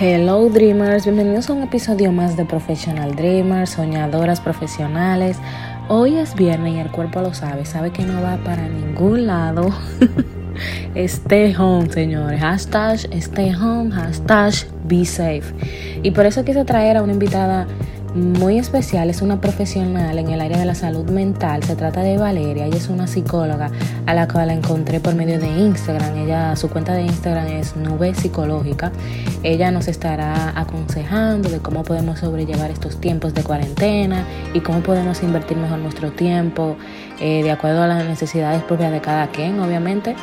Hello Dreamers, bienvenidos a un episodio más de Professional Dreamers, soñadoras profesionales. Hoy es viernes y el cuerpo lo sabe, sabe que no va para ningún lado. stay home, señores. Hashtag stay home, hashtag be safe. Y por eso quise traer a una invitada muy especial, es una profesional en el área de la salud mental. Se trata de Valeria, ella es una psicóloga a la cual la encontré por medio de Instagram. Ella, su cuenta de Instagram es Nube Psicológica. Ella nos estará aconsejando de cómo podemos sobrellevar estos tiempos de cuarentena y cómo podemos invertir mejor nuestro tiempo eh, de acuerdo a las necesidades propias de cada quien, obviamente.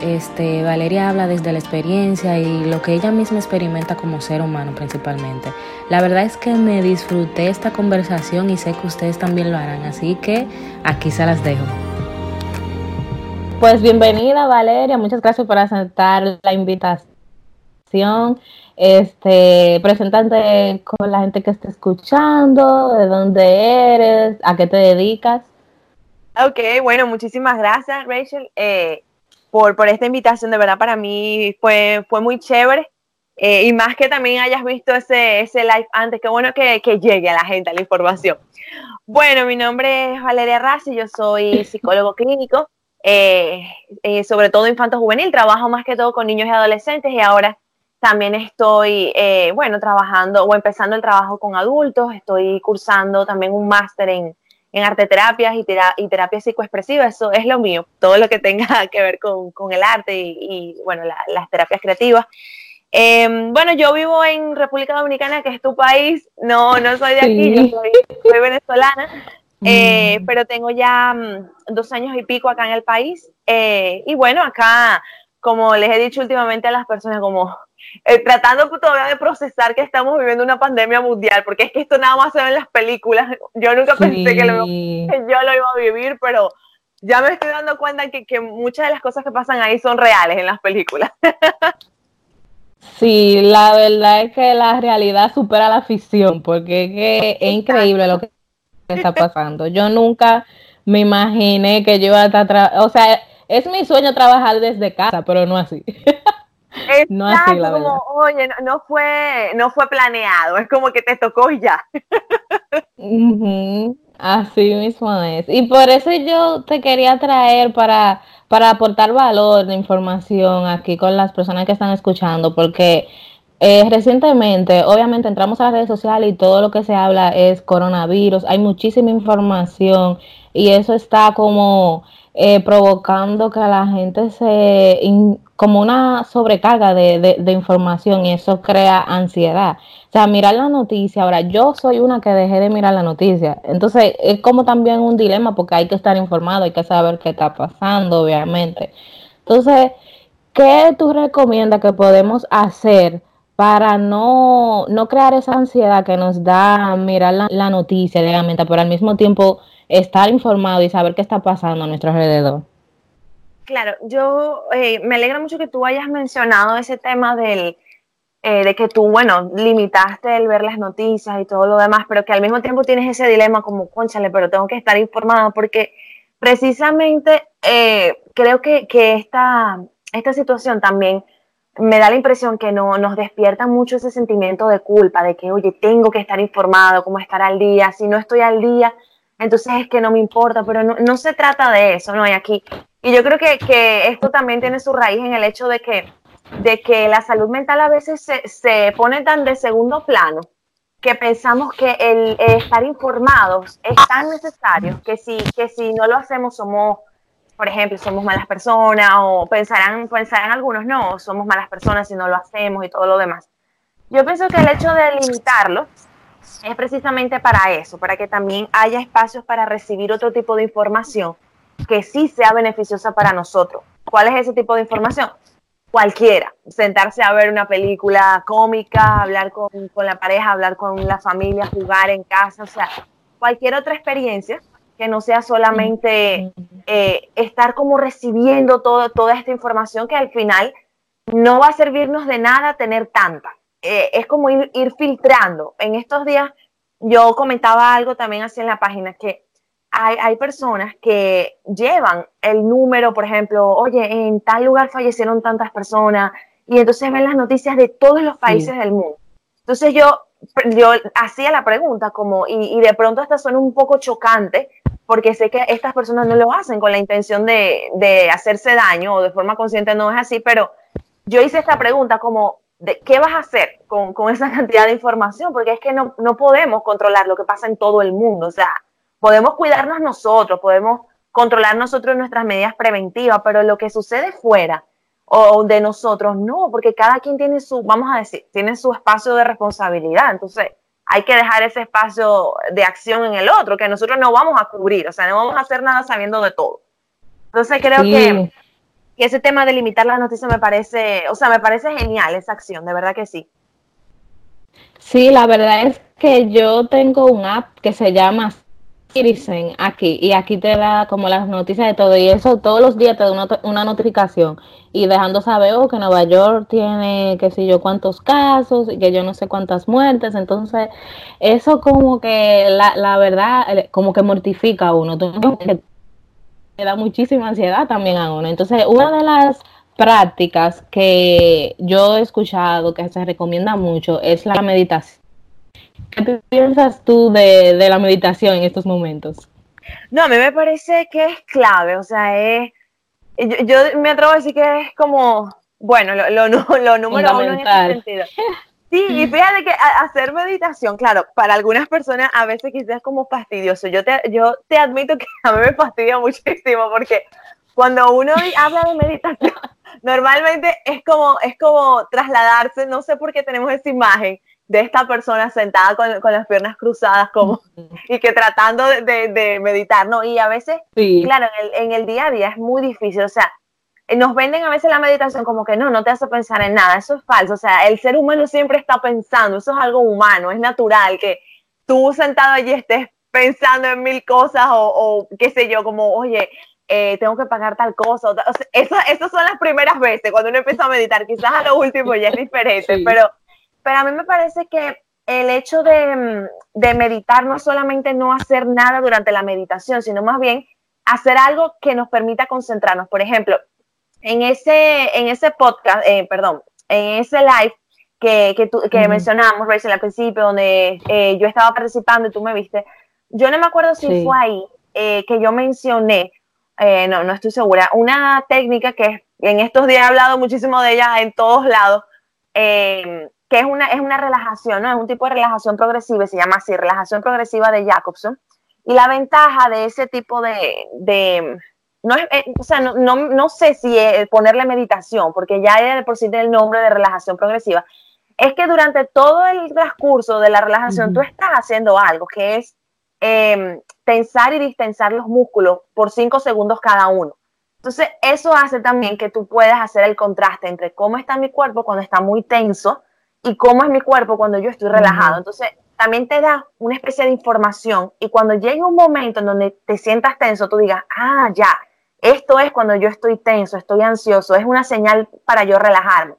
Este, Valeria habla desde la experiencia y lo que ella misma experimenta como ser humano principalmente. La verdad es que me disfruté esta conversación y sé que ustedes también lo harán, así que aquí se las dejo. Pues bienvenida Valeria, muchas gracias por aceptar la invitación. Este, presentante con la gente que está escuchando, de dónde eres, a qué te dedicas. Ok, bueno, muchísimas gracias Rachel. Eh, por, por esta invitación. De verdad, para mí fue, fue muy chévere. Eh, y más que también hayas visto ese, ese live antes, qué bueno que, que, llegue a la gente la información. Bueno, mi nombre es Valeria Rassi, yo soy psicólogo clínico, eh, eh, sobre todo infanto juvenil, trabajo más que todo con niños y adolescentes y ahora también estoy, bueno, trabajando o empezando el trabajo con adultos, estoy cursando también un máster en, en arte terapias y, y terapia psicoexpresiva, eso es lo mío, todo lo que tenga que ver con, con el arte y, bueno, las terapias creativas. Em, bueno, yo vivo en República Dominicana, que es tu país, no, no soy de aquí, yo soy, venezolana, eh, mm. pero tengo ya mm, dos años y pico acá en el país. Eh, y bueno, acá, como les he dicho últimamente a las personas, como eh, tratando todavía de procesar que estamos viviendo una pandemia mundial, porque es que esto nada más se ve en las películas. Yo nunca pensé que, lo, yo lo iba a vivir, pero ya me estoy dando cuenta que, que muchas de las cosas que pasan ahí son reales en las películas. Sí, la verdad es que la realidad supera la ficción, porque es, increíble lo que está pasando. Yo nunca me imaginé que yo iba a estar, o sea, es mi sueño trabajar desde casa, pero no así. No así, la como, oye, no, fue, no fue planeado, es como que te tocó y ya. Así mismo es. Y por eso yo te quería traer para, para aportar valor de información aquí con las personas que están escuchando, porque eh, recientemente, obviamente, entramos a las redes sociales y todo lo que se habla es coronavirus, hay muchísima información y eso está como eh, provocando que la gente se, como una sobrecarga de, de, información y eso crea ansiedad. O sea, mirar la noticia, ahora yo soy una que dejé de mirar la noticia, entonces es como también un dilema porque hay que estar informado, hay que saber qué está pasando, obviamente. Entonces, ¿qué tú recomiendas que podemos hacer? para no, no crear esa ansiedad que nos da mirar la, la noticia, pero al mismo tiempo estar informado y saber qué está pasando a nuestro alrededor. Claro, yo eh, me alegra mucho que tú hayas mencionado ese tema del, eh, de que tú, bueno, limitaste el ver las noticias y todo lo demás, pero que al mismo tiempo tienes ese dilema como, conchale, pero tengo que estar informada porque precisamente eh, creo que, que esta, esta situación también me da la impresión que no, nos despierta mucho ese sentimiento de culpa, de que, oye, tengo que estar informado, cómo estar al día, si no estoy al día, entonces es que no me importa, pero no, no se trata de eso, ¿no? hay aquí y yo creo que, que, esto también tiene su raíz en el hecho de que, de que la salud mental a veces se, se pone tan de segundo plano que pensamos que el, estar informados es tan necesario que si, que si no lo hacemos somos, por ejemplo, somos malas personas o pensarán, pensarán algunos, no, somos malas personas si no lo hacemos y todo lo demás. Yo pienso que el hecho de limitarlo es precisamente para eso, para que también haya espacios para recibir otro tipo de información que sí sea beneficiosa para nosotros. ¿Cuál es ese tipo de información? Cualquiera. Sentarse a ver una película cómica, hablar con, la pareja, hablar con la familia, jugar en casa, o sea, cualquier otra experiencia que no sea solamente eh, estar como recibiendo toda esta información que al final no va a servirnos de nada tener tanta. Eh, es como ir, ir filtrando. En estos días yo comentaba algo también así en la página que hay, personas que llevan el número, por ejemplo, oye, en tal lugar fallecieron tantas personas, y entonces ven las noticias de todos los países del mundo. Entonces yo, yo hacía la pregunta como, y, y de pronto hasta suena un poco chocante, porque sé que estas personas no lo hacen con la intención de, de hacerse daño o de forma consciente no es así, pero yo hice esta pregunta como, de, ¿qué vas a hacer con, con, esa cantidad de información? Porque es que no, no podemos controlar lo que pasa en todo el mundo, o sea, podemos cuidarnos nosotros, podemos controlar nosotros nuestras medidas preventivas, pero lo que sucede fuera o de nosotros, no, porque cada quien tiene su, vamos a decir, tiene su espacio de responsabilidad, entonces hay que dejar ese espacio de acción en el otro, que nosotros no vamos a cubrir, o sea, no vamos a hacer nada sabiendo de todo. Entonces creo que, ese tema de limitar las noticias me parece, o sea, me parece genial esa acción, de verdad que sí. Sí, la verdad es que yo tengo un app que se llama Citizen aquí y aquí te da como las noticias de todo y eso todos los días te da una, una notificación y dejando saber oh, que Nueva York tiene qué sé yo cuántos casos y que yo no sé cuántas muertes entonces eso como que la, la verdad eh, como que mortifica a uno que te da muchísima ansiedad también a uno. Entonces una de las prácticas que yo he escuchado que se recomienda mucho es la meditación ¿Qué piensas tú de, la meditación en estos momentos? No, a mí me parece que es clave, o sea, es, yo, me atrevo a decir que es como, bueno, lo, lo, lo número uno en ese sentido. Sí, y fíjate que hacer meditación, claro, para algunas personas a veces quizás es como fastidioso. Yo te, yo te admito que a mí me fastidia muchísimo porque cuando uno habla de meditación, normalmente es como, es como trasladarse, no sé por qué tenemos esa imagen, de esta persona sentada con, con, las piernas cruzadas como y que tratando de, de, meditar, ¿no? Y a veces, claro, en el, en el, día a día es muy difícil, o sea, nos venden a veces la meditación como que no, no te hace pensar en nada, eso es falso, o sea, el ser humano siempre está pensando, eso es algo humano, es natural que tú sentado allí estés pensando en mil cosas o, o qué sé yo, como, oye, eh, tengo que pagar tal cosa. O sea, esas son las primeras veces cuando uno empieza a meditar. Quizás a lo último ya es diferente, pero pero a mí me parece que el hecho mm, de, meditar no solamente no hacer nada durante la meditación, sino más bien hacer algo que nos permita concentrarnos. Por ejemplo, en ese, en ese podcast, eh, perdón, en ese live que, que, que mencionamos, Rachel, al principio, donde eh, yo estaba participando y tú me viste, yo no me acuerdo si fue ahí eh, que yo mencioné, no, no estoy segura, una técnica que en estos días he hablado muchísimo de ella en todos lados, que es una, es una relajación, ¿no? Es un tipo de relajación progresiva, se llama así, relajación progresiva de Jacobson. Y la ventaja de ese tipo de, de no es, eh, o sea, no, no, no, sé si ponerle meditación, porque ya de por sí tiene el nombre de relajación progresiva, es que durante todo el transcurso de la relajación tú estás haciendo algo, que es eh, tensar y distensar los músculos por cinco segundos cada uno. Entonces, eso hace también que tú puedas hacer el contraste entre cómo está mi cuerpo cuando está muy tenso y cómo es mi cuerpo cuando yo estoy relajado. Entonces, también te da una especie de información y cuando llegue un momento en donde te sientas tenso, tú digas, ah, ya, esto es cuando yo estoy tenso, estoy ansioso, es una señal para yo relajarme.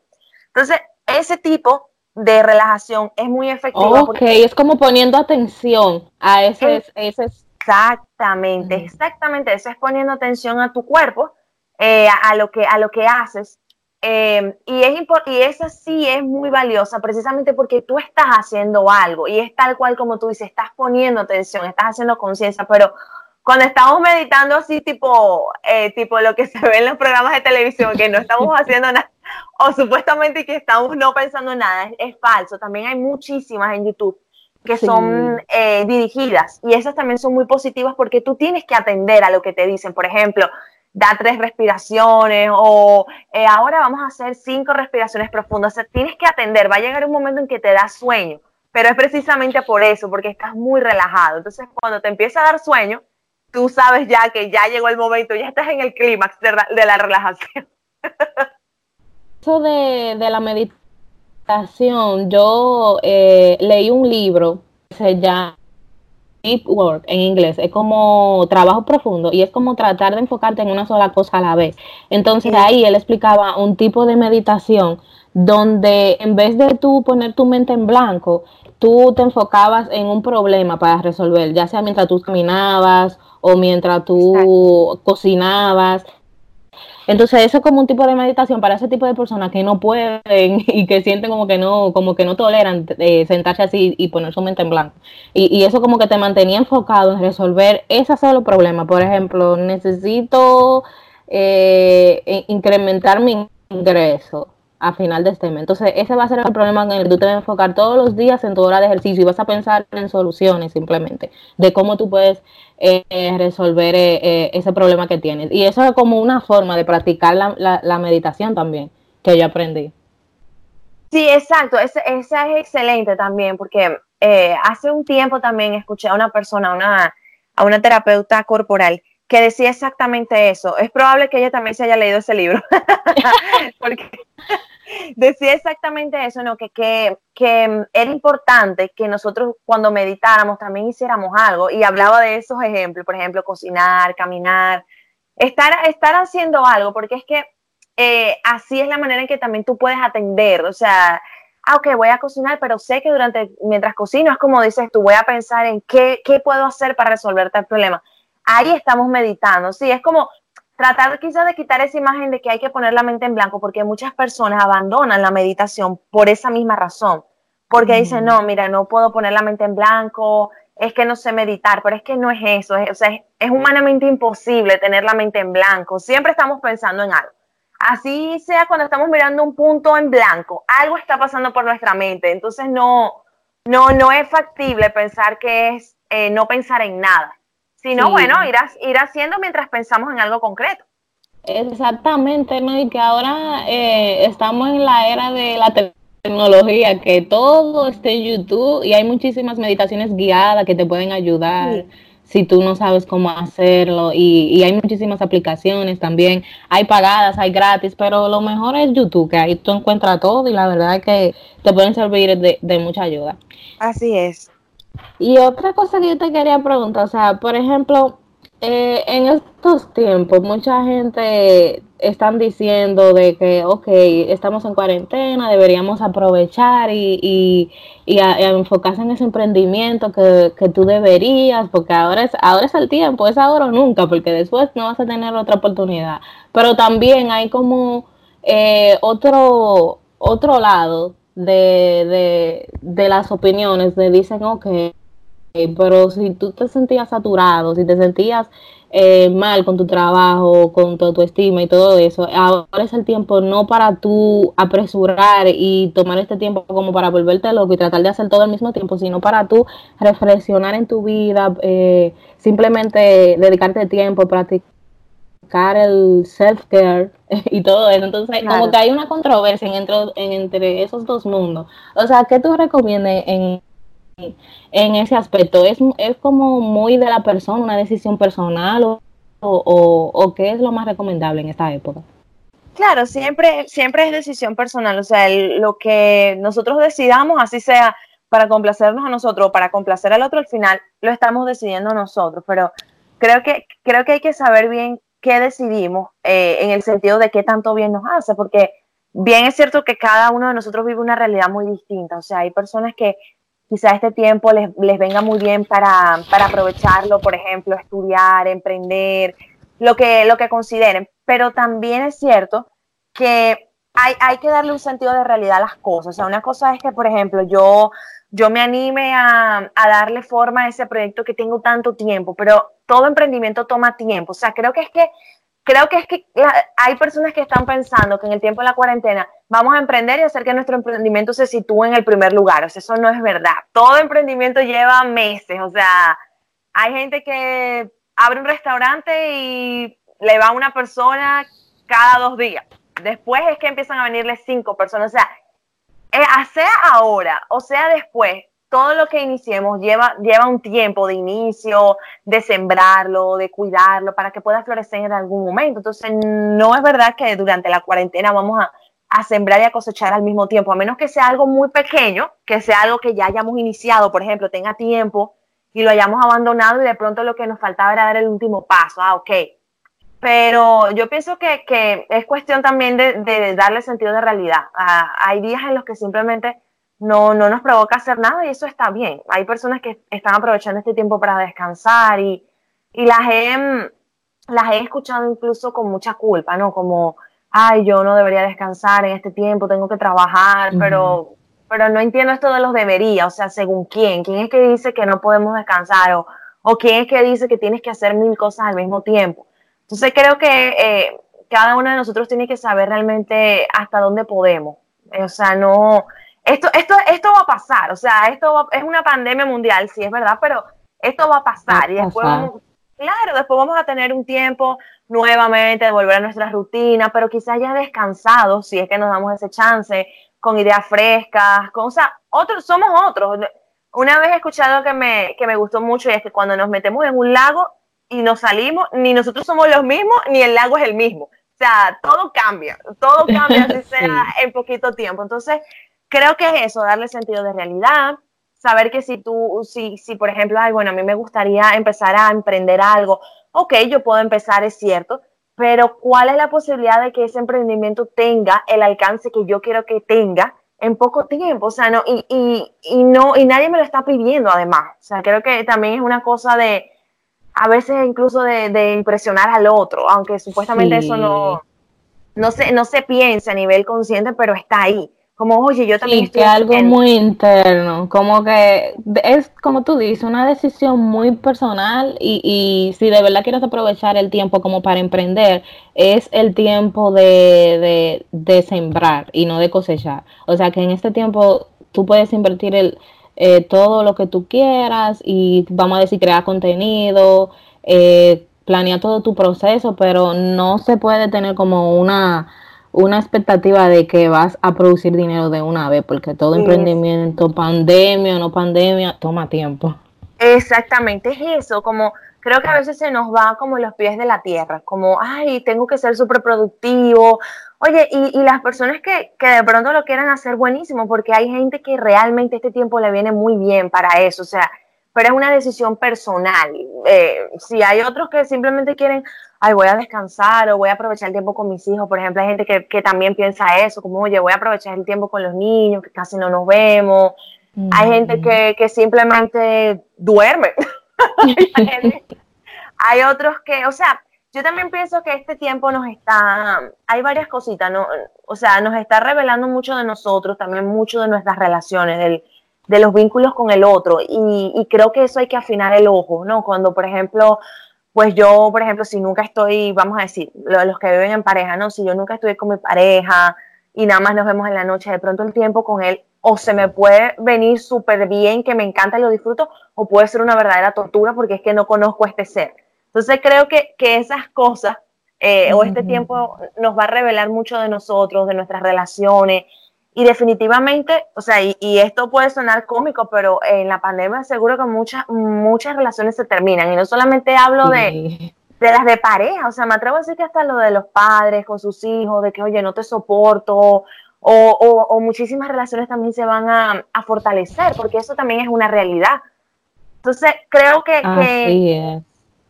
Entonces, ese tipo de relajación es muy efectivo. Ok, es como poniendo atención a ese... ese... Exactamente, exactamente, eso es poniendo atención a tu cuerpo, eh, a, lo que, a lo que haces Em, y, es y esa sí es muy valiosa precisamente porque tú estás haciendo algo y es tal cual como tú dices, estás poniendo atención, estás haciendo conciencia, pero cuando estamos meditando así tipo, eh, tipo lo que se ve en los programas de televisión, que no estamos haciendo nada, o supuestamente que estamos no pensando nada, es, falso. También hay muchísimas en YouTube que son eh, dirigidas y esas también son muy positivas porque tú tienes que atender a lo que te dicen. Por ejemplo, da tres respiraciones o eh, ahora vamos a hacer cinco respiraciones profundas. O sea, tienes que atender, va a llegar un momento en que te da sueño, pero es precisamente por eso, porque estás muy relajado. Entonces, cuando te empieza a dar sueño, tú sabes ya que ya llegó el momento, ya estás en el clímax de, la relajación. Eso de, de la meditación, yo eh, leí un libro que se llama deep work en inglés, es como trabajo profundo y es como tratar de enfocarte en una sola cosa a la vez. Entonces ahí él explicaba un tipo de meditación donde en vez de tú poner tu mente en blanco, tú te enfocabas en un problema para resolver, ya sea mientras tú caminabas o mientras tú cocinabas. Entonces, eso es como un tipo de meditación para ese tipo de personas que no pueden y que sienten como que no, como que no toleran eh, sentarse así y poner su mente en blanco. Y, y, eso como que te mantenía enfocado en resolver ese solo problema. Por ejemplo, necesito eh, incrementar mi ingreso a final de este mes. Entonces, ese va a ser el problema en el que tú te vas a enfocar todos los días en tu hora de ejercicio y vas a pensar en soluciones simplemente, de cómo tú puedes eh, resolver eh, eh, ese problema que tienes. Y eso es como una forma de practicar la, la, meditación también, que yo aprendí. Sí, exacto, esa, es excelente también, porque hace un tiempo también escuché a una persona, una, a una terapeuta corporal, que decía exactamente eso. Es probable que ella también se haya leído ese libro, porque decía exactamente eso, ¿no? Que, que, que, era importante que nosotros cuando meditáramos también hiciéramos algo y hablaba de esos ejemplos, por ejemplo, cocinar, caminar, estar, estar haciendo algo, porque es que eh, así es la manera en que también tú puedes atender, o sea, ah, ok, voy a cocinar, pero sé que durante, mientras cocino, es como dices tú, voy a pensar en qué, qué puedo hacer para resolver tal problema. Ahí estamos meditando, sí, es como tratar quizás de quitar esa imagen de que hay que poner la mente en blanco, porque muchas personas abandonan la meditación por esa misma razón, porque dicen, no, mira, no puedo poner la mente en blanco, es que no sé meditar, pero es que no es eso, es, o sea, es, humanamente imposible tener la mente en blanco, siempre estamos pensando en algo. Así sea cuando estamos mirando un punto en blanco, algo está pasando por nuestra mente, entonces no, no, no es factible pensar que es eh, no pensar en nada. Si no, bueno, ir, ir haciendo mientras pensamos en algo concreto. Exactamente, ¿no? Y que ahora eh, estamos en la era de la tecnología, que todo esté en YouTube y hay muchísimas meditaciones guiadas que te pueden ayudar. si tú no sabes cómo hacerlo y, y, hay muchísimas aplicaciones también, hay pagadas, hay gratis, pero lo mejor es YouTube, que ahí tú encuentras todo y la verdad es que te pueden servir de, de mucha ayuda. Así es. Y otra cosa que yo te quería preguntar, o sea, por ejemplo, eh, en estos tiempos mucha gente están diciendo de que, ok, estamos en cuarentena, deberíamos aprovechar y, y, y, enfocarse en ese emprendimiento que, que, tú deberías, porque ahora es, ahora es el tiempo, es ahora o nunca, porque después no vas a tener otra oportunidad. Pero también hay como eh, otro, otro lado de, de, las opiniones, de dicen, ok, pero si tú te sentías saturado, si te sentías eh, mal con tu trabajo, con tu autoestima y todo eso, ahora es el tiempo no para tú apresurar y tomar este tiempo como para volverte loco y tratar de hacer todo al mismo tiempo, sino para tú reflexionar en tu vida, eh, simplemente dedicarte tiempo, practicar el self-care y todo eso. Entonces, como que hay una controversia entre, entre esos dos mundos. O sea, ¿qué tú recomiendas en, en ese aspecto? ¿Es, ¿Es como muy de la persona, una decisión personal o, o, o qué es lo más recomendable en esta época? Claro, siempre, siempre es decisión personal. O sea, lo que nosotros decidamos, así sea para complacernos a nosotros o para complacer al otro, al final lo estamos decidiendo nosotros. Pero creo que, creo que hay que saber bien qué decidimos eh, en el sentido de qué tanto bien nos hace, porque bien es cierto que cada uno de nosotros vive una realidad muy distinta, o sea, hay personas que quizá este tiempo les, les venga muy bien para, para, aprovecharlo, por ejemplo, estudiar, emprender, lo que, lo que consideren, pero también es cierto que hay, hay que darle un sentido de realidad a las cosas, o sea, una cosa es que, por ejemplo, yo yo me anime a, darle forma a ese proyecto que tengo tanto tiempo, pero todo emprendimiento toma tiempo. O sea, creo que es que, creo que es que hay personas que están pensando que en el tiempo de la cuarentena vamos a emprender y hacer que nuestro emprendimiento se sitúe en el primer lugar. O sea, eso no es verdad. Todo emprendimiento lleva meses. O sea, hay gente que abre un restaurante y le va una persona cada dos días. Después es que empiezan a venirle cinco personas. O sea, eh, sea ahora o sea después, todo lo que iniciemos lleva, lleva un tiempo de inicio, de sembrarlo, de cuidarlo, para que pueda florecer en algún momento. Entonces, no es verdad que durante la cuarentena vamos a, a sembrar y a cosechar al mismo tiempo, a menos que sea algo muy pequeño, que sea algo que ya hayamos iniciado, por ejemplo, tenga tiempo y lo hayamos abandonado y de pronto lo que nos faltaba era dar el último paso. Ah, ok, pero yo pienso que, que es cuestión también de, de, darle sentido de realidad. Ah, hay días en los que simplemente no, no nos provoca hacer nada y eso está bien. Hay personas que están aprovechando este tiempo para descansar y, y las he, las he escuchado incluso con mucha culpa, ¿no? Como, ay, yo no debería descansar en este tiempo, tengo que trabajar, pero, pero no entiendo esto de los debería, o sea, según quién, quién es que dice que no podemos descansar o, o quién es que dice que tienes que hacer mil cosas al mismo tiempo. Entonces creo que eh, cada uno de nosotros tiene que saber realmente hasta dónde podemos. O sea, no, esto, esto, esto va a pasar, o sea, esto es una pandemia mundial, sí es verdad, pero esto va a pasar y después claro, después vamos a tener un tiempo nuevamente de volver a nuestra rutina, pero quizás ya descansados, si es que nos damos ese chance, con ideas frescas, con, o sea, otros, somos otros. Una vez he escuchado que me, que me gustó mucho y es que cuando nos metemos en un lago y nos salimos, ni nosotros somos los mismos, ni el lago es el mismo. O sea, todo cambia, todo cambia, así sea en poquito tiempo. Entonces, creo que es eso, darle sentido de realidad, saber que si tú, si, si por ejemplo, ay, bueno, a mí me gustaría empezar a emprender algo, ok, yo puedo empezar, es cierto, pero ¿cuál es la posibilidad de que ese emprendimiento tenga el alcance que yo quiero que tenga en poco tiempo? O sea, no, y, y, y no, y nadie me lo está pidiendo además. O sea, creo que también es una cosa de, a veces incluso de, de impresionar al otro, aunque supuestamente eso no, no se, no se piensa a nivel consciente, pero está ahí. Como, oye, yo también... Sí, que algo muy interno, como que es, como tú dices, una decisión muy personal y, y si de verdad quieres aprovechar el tiempo como para emprender, es el tiempo de, de, sembrar y no de cosechar. O sea que en este tiempo tú puedes invertir el, eh, todo lo que tú quieras y vamos a decir, crear contenido, eh, planear todo tu proceso, pero no se puede tener como una una expectativa de que vas a producir dinero de una vez, porque todo emprendimiento, pandemia o no pandemia, toma tiempo. Exactamente, es eso, como creo que a veces se nos va como los pies de la tierra, como, ay, tengo que ser súper productivo. Oye, y, y, las personas que, que de pronto lo quieran hacer buenísimo, porque hay gente que realmente este tiempo le viene muy bien para eso, o sea, pero es una decisión personal. Eh, si hay otros que simplemente quieren, ay, voy a descansar o voy a aprovechar el tiempo con mis hijos, por ejemplo, hay gente que, que también piensa eso, como, oye, voy a aprovechar el tiempo con los niños, que casi no nos vemos. Hay gente que, que simplemente duerme. hay otros que, o sea, yo también pienso que este tiempo nos está, hay varias cositas, ¿no? O sea, nos está revelando mucho de nosotros, también mucho de nuestras relaciones, del, de los vínculos con el otro. Y, creo que eso hay que afinar el ojo, ¿no? Cuando, por ejemplo, pues yo, por ejemplo, si nunca estoy, vamos a decir, los que viven en pareja, ¿no? Si yo nunca estuve con mi pareja y nada más nos vemos en la noche, de pronto el tiempo con él o se me puede venir súper bien, que me encanta y lo disfruto, o puede ser una verdadera tortura porque es que no conozco a este ser. Entonces creo que, que esas cosas eh, o este tiempo nos va a revelar mucho de nosotros, de nuestras relaciones, y definitivamente, o sea, y, esto puede sonar cómico, pero en la pandemia seguro que muchas, muchas relaciones se terminan. Y no solamente hablo de, de las de pareja, o sea, me atrevo a decir que hasta lo de los padres con sus hijos, de que, oye, no te soporto, o, o, muchísimas relaciones también se van a, a, fortalecer, porque eso también es una realidad. Entonces, creo que, que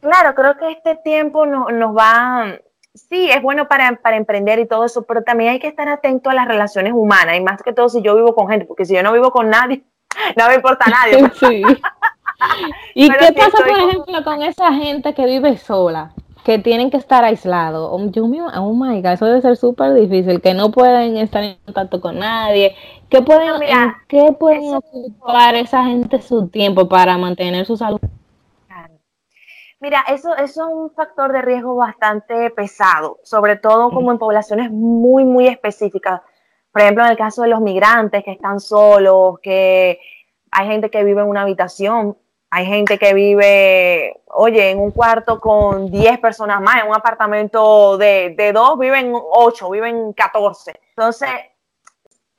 claro, creo que este tiempo no, nos va sí, es bueno para, para, emprender y todo eso, pero también hay que estar atento a las relaciones humanas, y más que todo si yo vivo con gente, porque si yo no vivo con nadie, no me importa a nadie. Sí. ¿Y qué pasa, por ejemplo, con esa gente que vive sola? Que tienen que estar aislados. Oh, oh my God, eso debe ser súper difícil, que no pueden estar en contacto con nadie. ¿Qué pueden, ¿qué pueden ocupar esa gente su tiempo para mantener su salud Mira, eso, eso es un factor de riesgo bastante pesado, sobre todo como en poblaciones muy, muy específicas. Por ejemplo, en el caso de los migrantes que están solos, que hay gente que vive en una habitación, hay gente que vive, oye, en un cuarto con 10 personas más, en un apartamento de, de dos viven 8, viven 14. Entonces,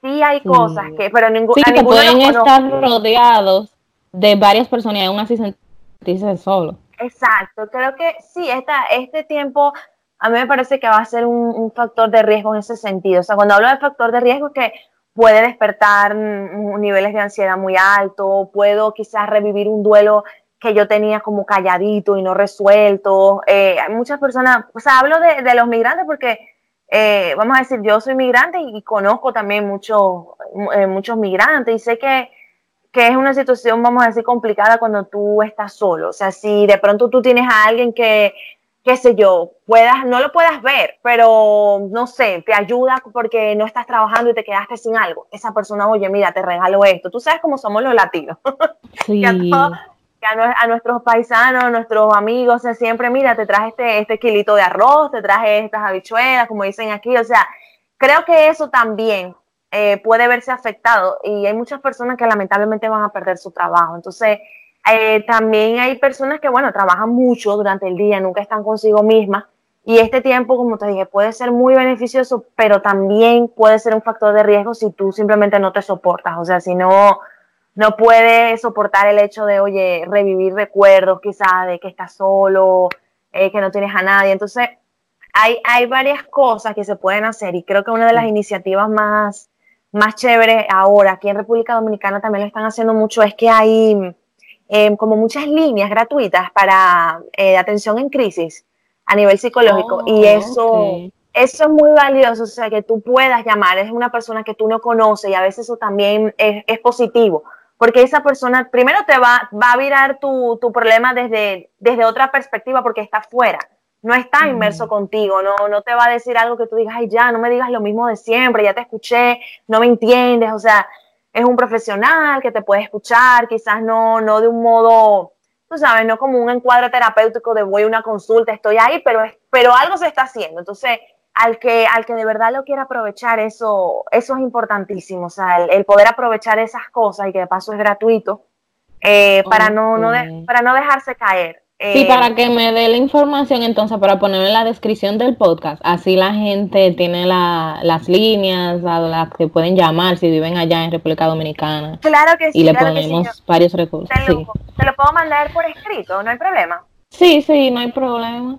sí hay cosas que, pero ningún, sí, que pueden estar rodeados de varias personas y aún así sentirse solo. Exacto, creo que sí, esta, este tiempo a mí me parece que va a ser un, factor de riesgo en ese sentido. O sea, cuando hablo de factor de riesgo es que puede despertar niveles de ansiedad muy altos, puedo quizás revivir un duelo que yo tenía como calladito y no resuelto. Eh, hay muchas personas, o sea, hablo de, los migrantes porque, eh, vamos a decir, yo soy migrante y, conozco también muchos, eh, muchos migrantes y sé que que es una situación, vamos a decir, complicada cuando tú estás solo. O sea, si de pronto tú tienes a alguien que, qué sé yo, puedas, no lo puedas ver, pero no sé, te ayuda porque no estás trabajando y te quedaste sin algo. Esa persona, oye, mira, te regalo esto. Tú sabes cómo somos los latinos. Sí. que a, nuestros paisanos, a nuestros amigos, siempre, mira, te traje este, este kilito de arroz, te traje estas habichuelas, como dicen aquí. O sea, creo que eso también eh, puede verse afectado y hay muchas personas que lamentablemente van a perder su trabajo. Entonces, eh, también hay personas que, bueno, trabajan mucho durante el día, nunca están consigo mismas. Y este tiempo, como te dije, puede ser muy beneficioso, pero también puede ser un factor de riesgo si tú simplemente no te soportas. O sea, si no, no puedes soportar el hecho de, oye, revivir recuerdos quizás de que estás solo, eh, que no tienes a nadie. Entonces, hay, hay varias cosas que se pueden hacer y creo que una de las iniciativas más, más chéveres ahora, aquí en República Dominicana también lo están haciendo mucho, es que hay Em, como muchas líneas gratuitas para eh, atención en crisis a nivel psicológico. Y oh, eso, eso es muy valioso, o sea, que tú puedas llamar, es una persona que tú no conoces y a veces eso también es, es positivo, porque esa persona primero te va, va a virar tu, tu, problema desde, desde otra perspectiva porque está fuera, no está inmerso contigo, no, no te va a decir algo que tú digas, ay, ya, no me digas lo mismo de siempre, ya te escuché, no me entiendes, o sea, es un profesional que te puede escuchar, quizás no, no de un modo, tú sabes, no como un encuadre terapéutico de voy a una consulta, estoy ahí, pero, pero algo se está haciendo. Entonces, al que, al que de verdad lo quiera aprovechar, eso, eso es importantísimo, o sea, el, poder aprovechar esas cosas y que de paso es gratuito, eh, para, no, no para no dejarse caer sí, para eh, que me dé la información entonces para ponerlo en la descripción del podcast. Así la gente tiene las líneas a las que pueden llamar si viven allá en República Dominicana. Claro que sí. Y le ponemos varios recursos. Te lo, te lo puedo mandar por escrito, no hay problema. Sí, sí, no hay problema.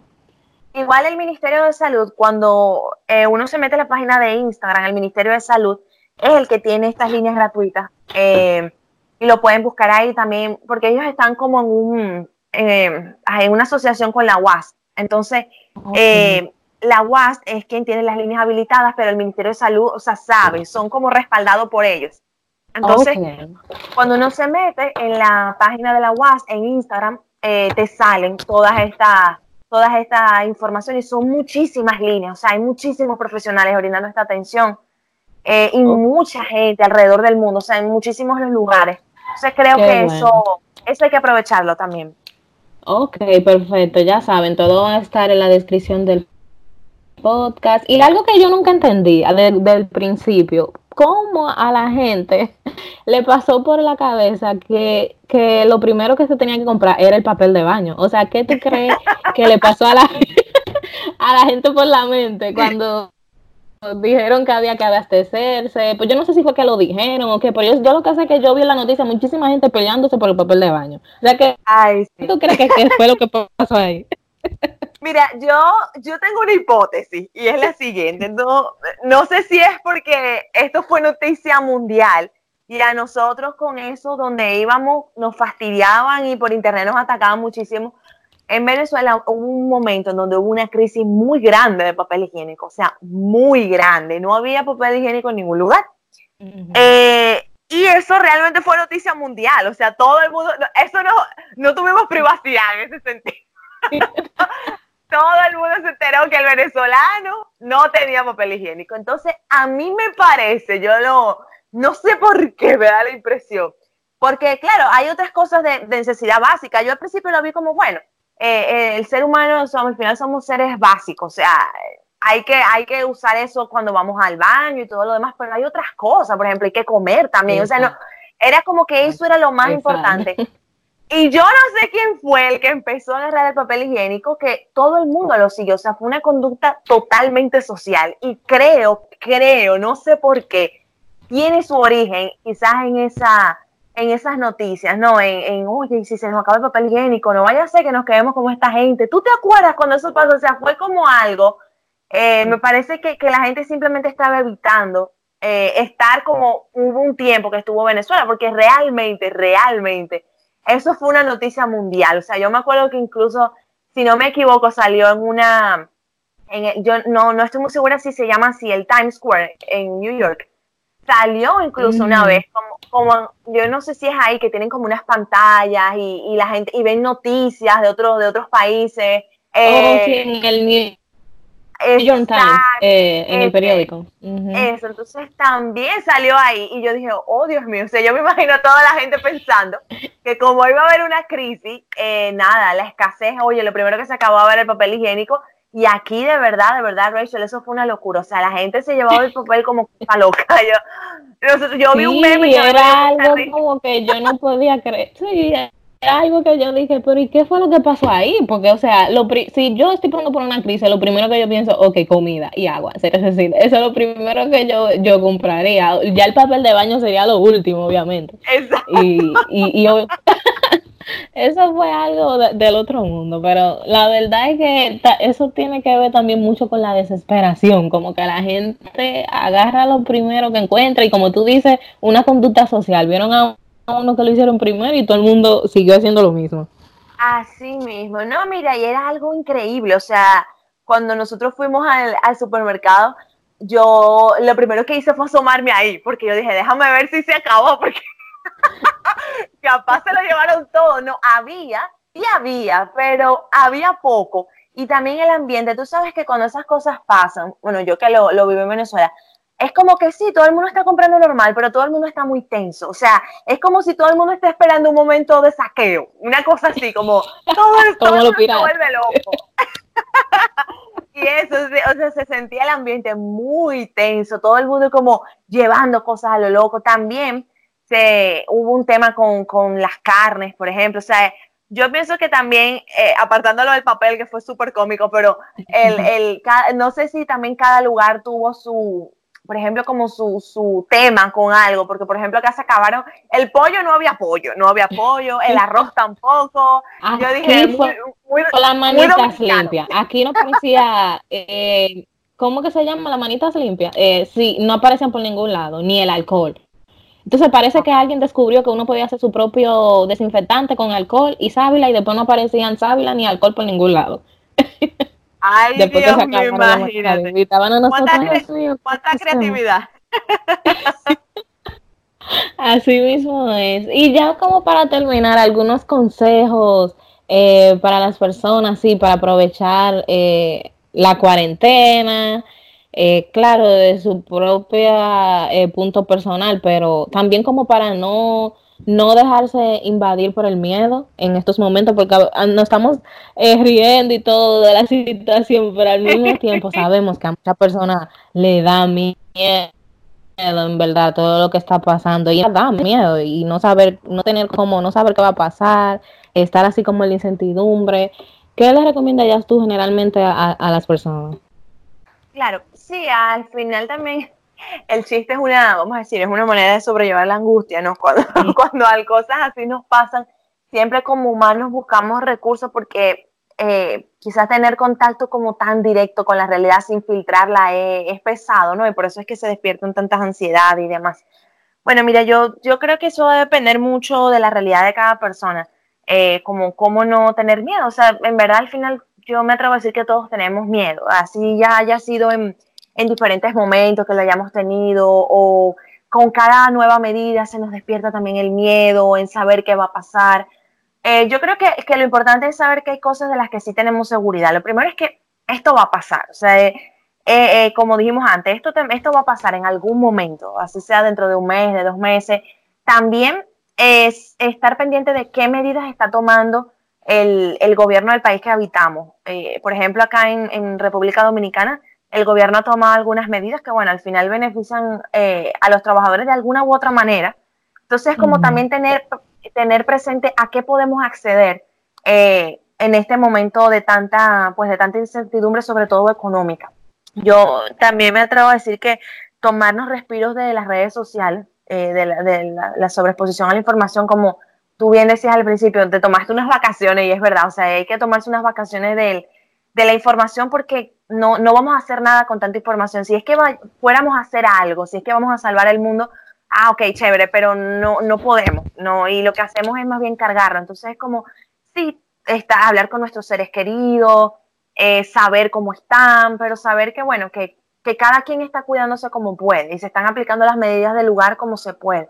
Igual el Ministerio de Salud, cuando eh, uno se mete en la página de Instagram, el Ministerio de Salud es el que tiene estas líneas gratuitas. Eh, y lo pueden buscar ahí también, porque ellos están como en un, eh, en una asociación con la UAS. Entonces, eh, la UAS es quien tiene las líneas habilitadas, pero el Ministerio de Salud, o sea, sabe, son como respaldados por ellos. Entonces, cuando uno se mete en la página de la UAS en Instagram, eh, te salen todas estas todas estas informaciones. Son muchísimas líneas, o sea, hay muchísimos profesionales brindando esta atención y mucha gente alrededor del mundo, o sea, en muchísimos lugares. Entonces, creo que eso, eso hay que aprovecharlo también. Ok, perfecto, ya saben, todo va a estar en la descripción del podcast. Y algo que yo nunca entendí desde del principio, ¿cómo a la gente le pasó por la cabeza que, que, lo primero que se tenía que comprar era el papel de baño? O sea, ¿qué tú crees que le pasó a la, a la gente por la mente cuando dijeron que había que abastecerse. Pues yo no sé si fue que lo dijeron o qué, pero yo, lo que sé es que yo vi en la noticia muchísima gente peleándose por el papel de baño. O sea que, Ay, ¿tú crees que, fue lo que pasó ahí? Mira, yo, yo tengo una hipótesis y es la siguiente. No, no sé si es porque esto fue noticia mundial y a nosotros con eso donde íbamos nos fastidiaban y por internet nos atacaban muchísimo en Venezuela hubo un momento en donde hubo una crisis muy grande de papel higiénico, o sea, muy grande. No había papel higiénico en ningún lugar. Eh, y eso realmente fue noticia mundial, o sea, todo el mundo, eso no, no tuvimos privacidad en ese sentido. todo el mundo se enteró que el venezolano no tenía papel higiénico. Entonces, a mí me parece, yo no, no sé por qué me da la impresión, porque claro, hay otras cosas de, de necesidad básica. Yo al principio lo vi como, bueno, eh, el ser humano, somos, al final somos seres básicos, o sea, hay que, hay que usar eso cuando vamos al baño y todo lo demás, pero hay otras cosas, por ejemplo, hay que comer también, o sea, no, era como que eso era lo más importante. Y yo no sé quién fue el que empezó a agarrar el papel higiénico, que todo el mundo lo siguió, o sea, fue una conducta totalmente social y creo, creo, no sé por qué, tiene su origen quizás en esa en esas noticias, ¿no? En, en, oye, si se nos acaba el papel higiénico, no vaya a ser que nos quedemos como esta gente. ¿Tú te acuerdas cuando eso pasó? O sea, fue como algo, eh, me parece que, que, la gente simplemente estaba evitando eh, estar como hubo un tiempo que estuvo Venezuela, porque realmente, realmente, eso fue una noticia mundial. O sea, yo me acuerdo que incluso, si no me equivoco, salió en una, en, yo no, no estoy muy segura si se llama así, el Times Square en New York salió incluso una vez, como, como, yo no sé si es ahí, que tienen como unas pantallas y, y, la gente, y ven noticias de otros, de otros países, Eh, en el New York Times, eh, en el periódico. Eso, entonces también salió ahí y yo dije, oh Dios mío, o sea, yo me imagino a toda la gente pensando que como iba a haber una crisis, eh, nada, la escasez, oye, lo primero que se acabó a ver el papel higiénico y aquí de verdad, de verdad, Rachel, eso fue una locura, o sea, la gente se llevaba el papel como a loca, yo, yo vi un meme y era algo como que yo no podía creer, sí, algo que yo dije, pero ¿y qué fue lo que pasó ahí? Porque, o sea, lo si yo estoy pasando por una crisis, lo primero que yo pienso, ok, comida y agua, se necesita. Eso es lo primero que yo, yo compraría. Ya el papel de baño sería lo último, obviamente. Exacto. Y, y, eso fue algo del otro mundo, pero la verdad es que eso tiene que ver también mucho con la desesperación, como que la gente agarra lo primero que encuentra y como tú dices, una conducta social. Vieron a uno que lo hicieron primero y todo el mundo siguió haciendo lo mismo. Así mismo, no, mira, y era algo increíble, o sea, cuando nosotros fuimos al, supermercado, yo lo primero que hice fue asomarme ahí, porque yo dije, déjame ver si se acabó, porque capaz se lo llevaron todo, no, había, y había, pero había poco, y también el ambiente, tú sabes que cuando esas cosas pasan, bueno, yo que lo, lo vivo en Venezuela, es como que sí, todo el mundo está comprando normal, pero todo el mundo está muy tenso. O sea, es como si todo el mundo está esperando un momento de saqueo. Una cosa así, como todo, el, mundo se vuelve loco. y eso, o sea, se sentía el ambiente muy tenso. Todo el mundo como llevando cosas a lo loco. También se, hubo un tema con, con las carnes, por ejemplo. O sea, yo pienso que también, eh, apartándolo del papel, que fue súper cómico, pero el, el, no sé si también cada lugar tuvo su, por ejemplo, como su, su tema con algo, porque por ejemplo acá se acabaron, el pollo no había pollo, no había pollo, el arroz tampoco. Yo dije, muy, muy, con las manitas limpias. Aquí no parecía, eh, ¿cómo que se llama? Las manitas limpias. Eh, sí, no aparecían por ningún lado, ni el alcohol. Entonces parece que alguien descubrió que uno podía hacer su propio desinfectante con alcohol y sábila y después no aparecían sábila ni alcohol por ningún lado. Ay, Después Dios mío, imagínate. ¿Cuánta, creatividad? Así mismo es. Y ya como para terminar, algunos consejos eh, para las personas, sí, para aprovechar eh, la cuarentena, eh, claro, de su propio punto personal, pero también como para no no dejarse invadir por el miedo en estos momentos, porque nos estamos eh, riendo y todo de la situación, pero al mismo tiempo sabemos que a muchas personas le da miedo, en verdad, todo lo que está pasando, y da miedo, y no saber, no tener como, no saber qué va a pasar, estar así como en la incertidumbre. ¿Qué le recomendarías tú generalmente a las personas? Claro, sí, al final también el chiste es una, vamos a decir, es una manera de sobrellevar la angustia, ¿no? Cuando, cuando cosas así nos pasan, siempre como humanos buscamos recursos porque eh, quizás tener contacto como tan directo con la realidad sin filtrarla es, pesado, ¿no? Y por eso es que se despiertan tantas ansiedades y demás. Bueno, mira, yo, yo creo que eso va a depender mucho de la realidad de cada persona, eh, como cómo no tener miedo. O sea, en verdad al final yo me atrevo a decir que todos tenemos miedo, así ya haya sido en en diferentes momentos que lo hayamos tenido o con cada nueva medida se nos despierta también el miedo en saber qué va a pasar. Eh, yo creo que, que, lo importante es saber que hay cosas de las que sí tenemos seguridad. Lo primero es que esto va a pasar. O sea, eh, eh, como dijimos antes, esto, esto va a pasar en algún momento, así sea dentro de un mes, de dos meses. También es estar pendiente de qué medidas está tomando el, el gobierno del país que habitamos. por ejemplo, acá en, en República Dominicana el gobierno ha tomado algunas medidas que, bueno, al final benefician eh, a los trabajadores de alguna u otra manera. Entonces, como también tener, tener presente a qué podemos acceder eh, en este momento de tanta, pues, de tanta incertidumbre, sobre todo económica. Yo también me atrevo a decir que tomarnos respiros de las redes sociales, eh, de, la, la, sobreexposición a la información, como tú bien decías al principio, te tomaste unas vacaciones y es verdad, o sea, hay que tomarse unas vacaciones del, de la información porque no, no vamos a hacer nada con tanta información. Si es que fuéramos a hacer algo, si es que vamos a salvar el mundo, ah, ok, chévere, pero no, no podemos, no, y lo que hacemos es más bien cargarlo. Entonces es como, sí, está, hablar con nuestros seres queridos, eh, saber cómo están, pero saber que, bueno, que, que cada quien está cuidándose como puede y se están aplicando las medidas del lugar como se puede.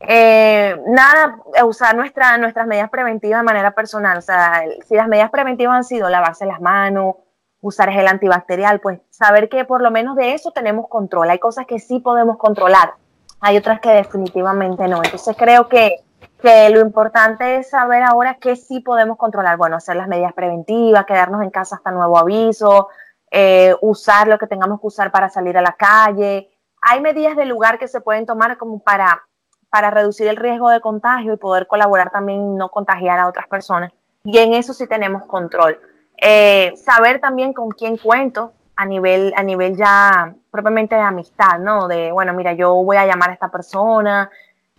Eh, nada, usar nuestra, nuestras medidas preventivas de manera personal. O sea, si las medidas preventivas han sido lavarse las manos, usar gel antibacterial, pues saber que por lo menos de eso tenemos control. Hay cosas que sí podemos controlar, hay otras que definitivamente no. Entonces creo que, que lo importante es saber ahora qué sí podemos controlar. Bueno, hacer las medidas preventivas, quedarnos en casa hasta nuevo aviso, eh, usar lo que tengamos que usar para salir a la calle. Hay medidas de lugar que se pueden tomar como para, para reducir el riesgo de contagio y poder colaborar también no contagiar a otras personas. Y en eso sí tenemos control. Eh, saber también con quién cuento a nivel, a nivel ya propiamente de amistad, ¿no? De, bueno, mira, yo voy a llamar a esta persona,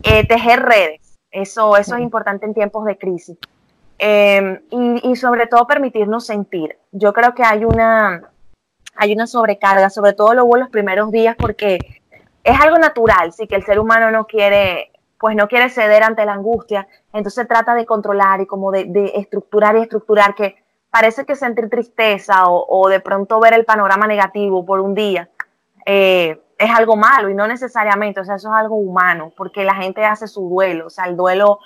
eh, tejer redes, eso, eso es importante en tiempos de crisis. Eh, y, y, sobre todo permitirnos sentir. Yo creo que hay una, hay una sobrecarga, sobre todo luego los primeros días, porque es algo natural, sí, que el ser humano no quiere, pues no quiere ceder ante la angustia, entonces trata de controlar y como de, de estructurar y estructurar que parece que sentir tristeza o, de pronto ver el panorama negativo por un día eh, es algo malo y no necesariamente, o sea, eso es algo humano, porque la gente hace su duelo, o sea, el duelo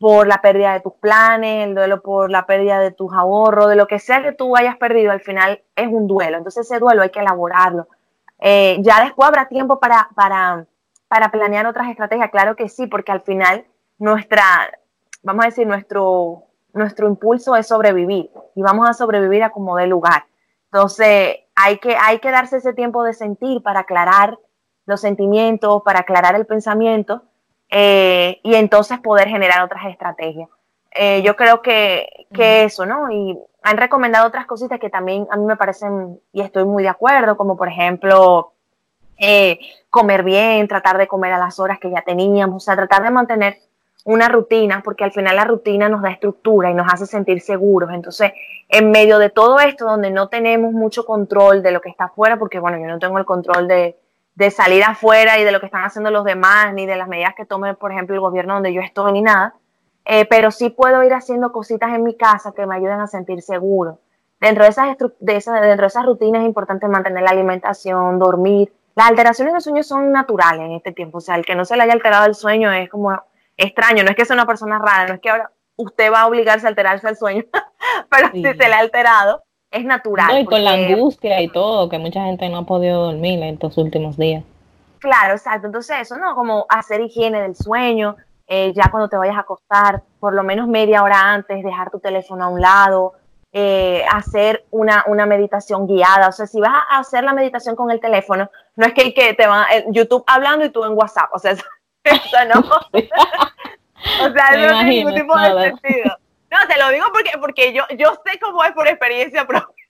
por la pérdida de tus planes, el duelo por la pérdida de tus ahorros, de lo que sea que tú hayas perdido, al final es un duelo, entonces ese duelo hay que elaborarlo. Eh, ya después habrá tiempo para, para, para planear otras estrategias, claro que sí, porque al final nuestra, vamos a decir, nuestro nuestro impulso es sobrevivir y vamos a sobrevivir a como de lugar. Entonces, hay que, hay que darse ese tiempo de sentir para aclarar los sentimientos, para aclarar el pensamiento eh, y entonces poder generar otras estrategias. Eh, yo creo que, que, eso, ¿no? Y han recomendado otras cositas que también a mí me parecen y estoy muy de acuerdo, como por ejemplo eh, comer bien, tratar de comer a las horas que ya teníamos, o sea, tratar de mantener una rutina, porque al final la rutina nos da estructura y nos hace sentir seguros. Entonces, en medio de todo esto, donde no tenemos mucho control de lo que está afuera, porque bueno, yo no tengo el control de, de salir afuera y de lo que están haciendo los demás, ni de las medidas que tome, por ejemplo, el gobierno donde yo estoy, ni nada, eh, pero sí puedo ir haciendo cositas en mi casa que me ayuden a sentir seguro. Dentro de esas, de esas, dentro de esas rutinas es importante mantener la alimentación, dormir. Las alteraciones de sueño son naturales en este tiempo, o sea, el que no se le haya alterado el sueño es como extraño, no es que sea una persona rara, no es que ahora usted va a obligarse a alterarse el sueño, pero si se le ha alterado, es natural. y con la angustia y todo, que mucha gente no ha podido dormir en estos últimos días. Claro, exacto. Entonces eso, ¿no? Como hacer higiene del sueño, eh, ya cuando te vayas a acostar, por lo menos media hora antes, dejar tu teléfono a un lado, eh, hacer una, una, meditación guiada. O sea, si vas a hacer la meditación con el teléfono, no es que, que te va YouTube hablando y tú en WhatsApp. O sea, eso no. o sea, no tiene ningún tipo de sentido. No, te lo digo porque, porque yo, yo sé cómo es por experiencia propia.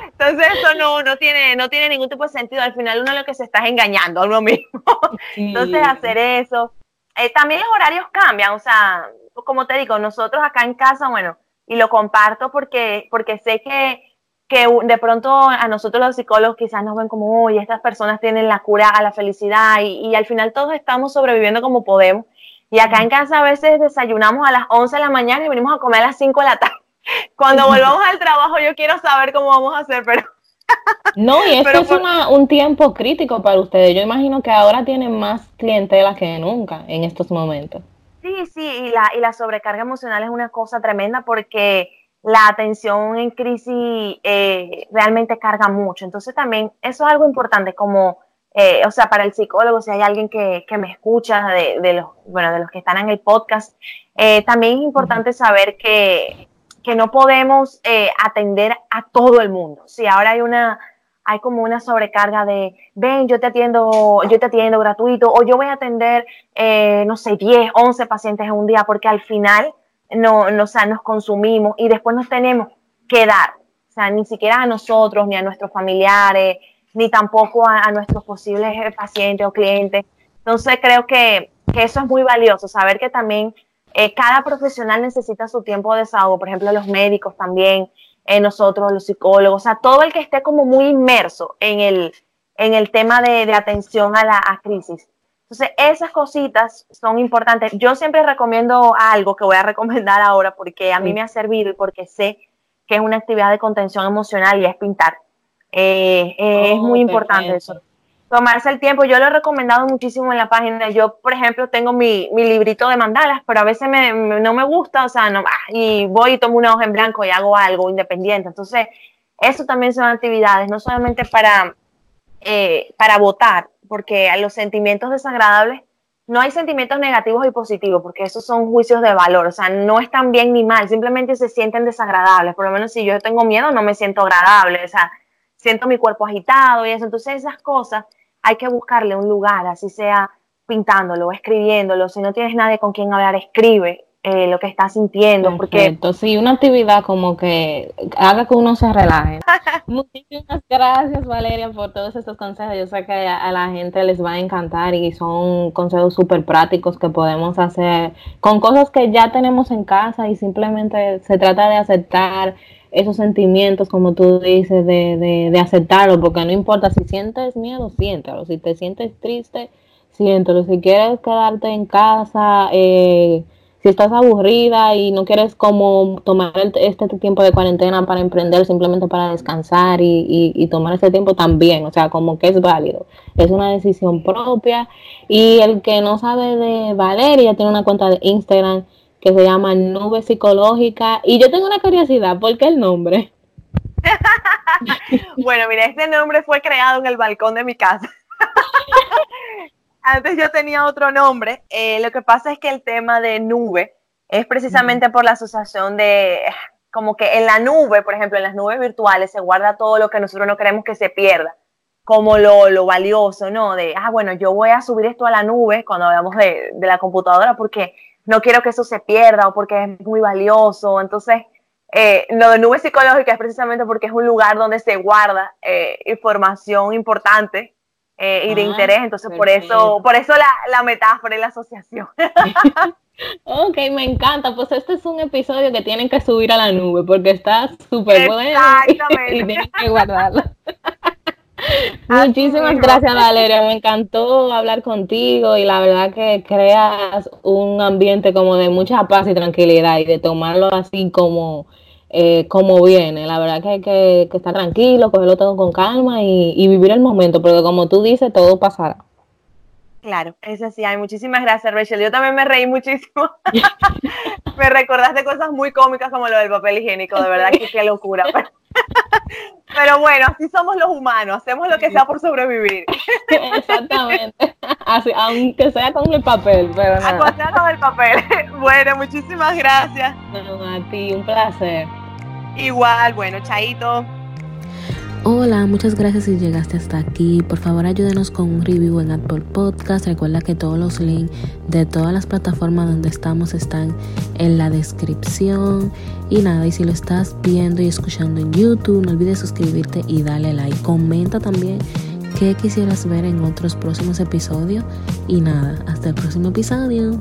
Entonces, eso no, no, tiene, no tiene ningún tipo de sentido. Al final uno lo que se está engañando a uno mismo. Entonces, hacer eso. Eh, también los horarios cambian. O sea, como te digo, nosotros acá en casa, bueno, y lo comparto porque, porque sé que que de pronto a nosotros los psicólogos quizás nos ven como, oye, estas personas tienen la cura a la felicidad y, al final todos estamos sobreviviendo como podemos. Y acá en casa a veces desayunamos a las 11 de la mañana y venimos a comer a las 5 de la tarde. Cuando volvamos al trabajo yo quiero saber cómo vamos a hacer, pero... No, y esto es un tiempo crítico para ustedes. Yo imagino que ahora tienen más clientela que nunca en estos momentos. Sí, sí, y la, y la sobrecarga emocional es una cosa tremenda porque la atención en crisis eh, realmente carga mucho. Entonces también eso es algo importante como, eh, o sea, para el psicólogo, si hay alguien que, me escucha de, los, bueno, de los que están en el podcast, eh, también es importante saber que, que no podemos atender a todo el mundo. Si ahora hay una, hay como una sobrecarga de, ven, yo te atiendo, yo te atiendo gratuito, o yo voy a atender, no sé, 10, 11 pacientes en un día, porque al final no, no, o sea, nos consumimos y después nos tenemos que dar, o sea, ni siquiera a nosotros, ni a nuestros familiares, ni tampoco a, nuestros posibles eh, pacientes o clientes. Entonces creo que, que eso es muy valioso, saber que también eh, cada profesional necesita su tiempo de desahogo, por ejemplo, los médicos también, eh, nosotros, los psicólogos, o sea, todo el que esté como muy inmerso en el, en el tema de, de atención a la crisis. Entonces, esas cositas son importantes. Yo siempre recomiendo algo que voy a recomendar ahora porque a mí me ha servido y porque sé que es una actividad de contención emocional y es pintar. Eh, eh, es oh, muy importante eso. tomarse el tiempo. Yo lo he recomendado muchísimo en la página. Yo, por ejemplo, tengo mi, mi librito de mandalas, pero a veces me, no me gusta, o sea, no, y voy y tomo una hoja en blanco y hago algo independiente. Entonces, eso también son actividades, no solamente para, eh, para votar, porque a los sentimientos desagradables no hay sentimientos negativos y positivos, porque esos son juicios de valor, o sea, no están bien ni mal, simplemente se sienten desagradables. Por lo menos si yo tengo miedo, no me siento agradable, o sea, siento mi cuerpo agitado y eso. Entonces, esas cosas hay que buscarle un lugar, así sea pintándolo, escribiéndolo. Si no tienes nadie con quien hablar, escribe eh, lo que estás sintiendo. Perfecto. Porque... Sí, una actividad como que haga que uno se relaje. Muchísimas gracias, Valeria, por todos estos consejos. Yo sé que a la gente les va a encantar y son consejos súper prácticos que podemos hacer con cosas que ya tenemos en casa y simplemente se trata de aceptar esos sentimientos, como tú dices, de, de, de aceptarlo, porque no importa si sientes miedo, siéntelo, si te sientes triste, siéntelo, si quieres quedarte en casa, eh, si estás aburrida y no quieres como tomar este tiempo de cuarentena para emprender, simplemente para descansar y, y, tomar ese tiempo también, o sea, como que es válido, es una decisión propia y el que no sabe de Valeria tiene una cuenta de Instagram que se llama Nube Psicológica. Y yo tengo una curiosidad, ¿por qué el nombre? bueno, mira, este nombre fue creado en el balcón de mi casa. Antes yo tenía otro nombre. Eh, lo que pasa es que el tema de nube es precisamente por la asociación de, como que en la nube, por ejemplo, en las nubes virtuales se guarda todo lo que nosotros no queremos que se pierda, como lo, lo valioso, ¿no? De, ah, bueno, yo voy a subir esto a la nube cuando hablamos de, de la computadora porque no quiero que eso se pierda o porque es muy valioso. Entonces, eh, lo de nube psicológica es precisamente porque es un lugar donde se guarda eh, información importante eh, y de ah, interés. Entonces, por eso, por eso la, la metáfora y la asociación. ok, me encanta. Pues este es un episodio que tienen que subir a la nube porque está súper bueno y tienen que guardarlo. Muchísimas gracias Valeria, me encantó hablar contigo y la verdad que creas un ambiente como de mucha paz y tranquilidad y de tomarlo así como, eh, como viene. La verdad que hay que, estar tranquilo, cogerlo todo con calma y, y, vivir el momento, porque como tú dices, todo pasará. Claro, eso sí, hay muchísimas gracias Rachel. Yo también me reí muchísimo. me recordaste cosas muy cómicas como lo del papel higiénico, de verdad que qué locura. Pero bueno, así somos los humanos, hacemos lo que sea por sobrevivir. Exactamente. Así, aunque sea con el papel, pero nada. Aunque sea con el papel. Bueno, muchísimas gracias. No, a ti, un placer. Igual, bueno, chaito. Hola, muchas gracias si llegaste hasta aquí. Por favor, ayúdenos con un review en Apple Podcast. Recuerda que todos los links de todas las plataformas donde estamos están en la descripción. Y nada, y si lo estás viendo y escuchando en YouTube, no olvides suscribirte y darle like. Comenta también qué quisieras ver en otros próximos episodios. Y nada, hasta el próximo episodio.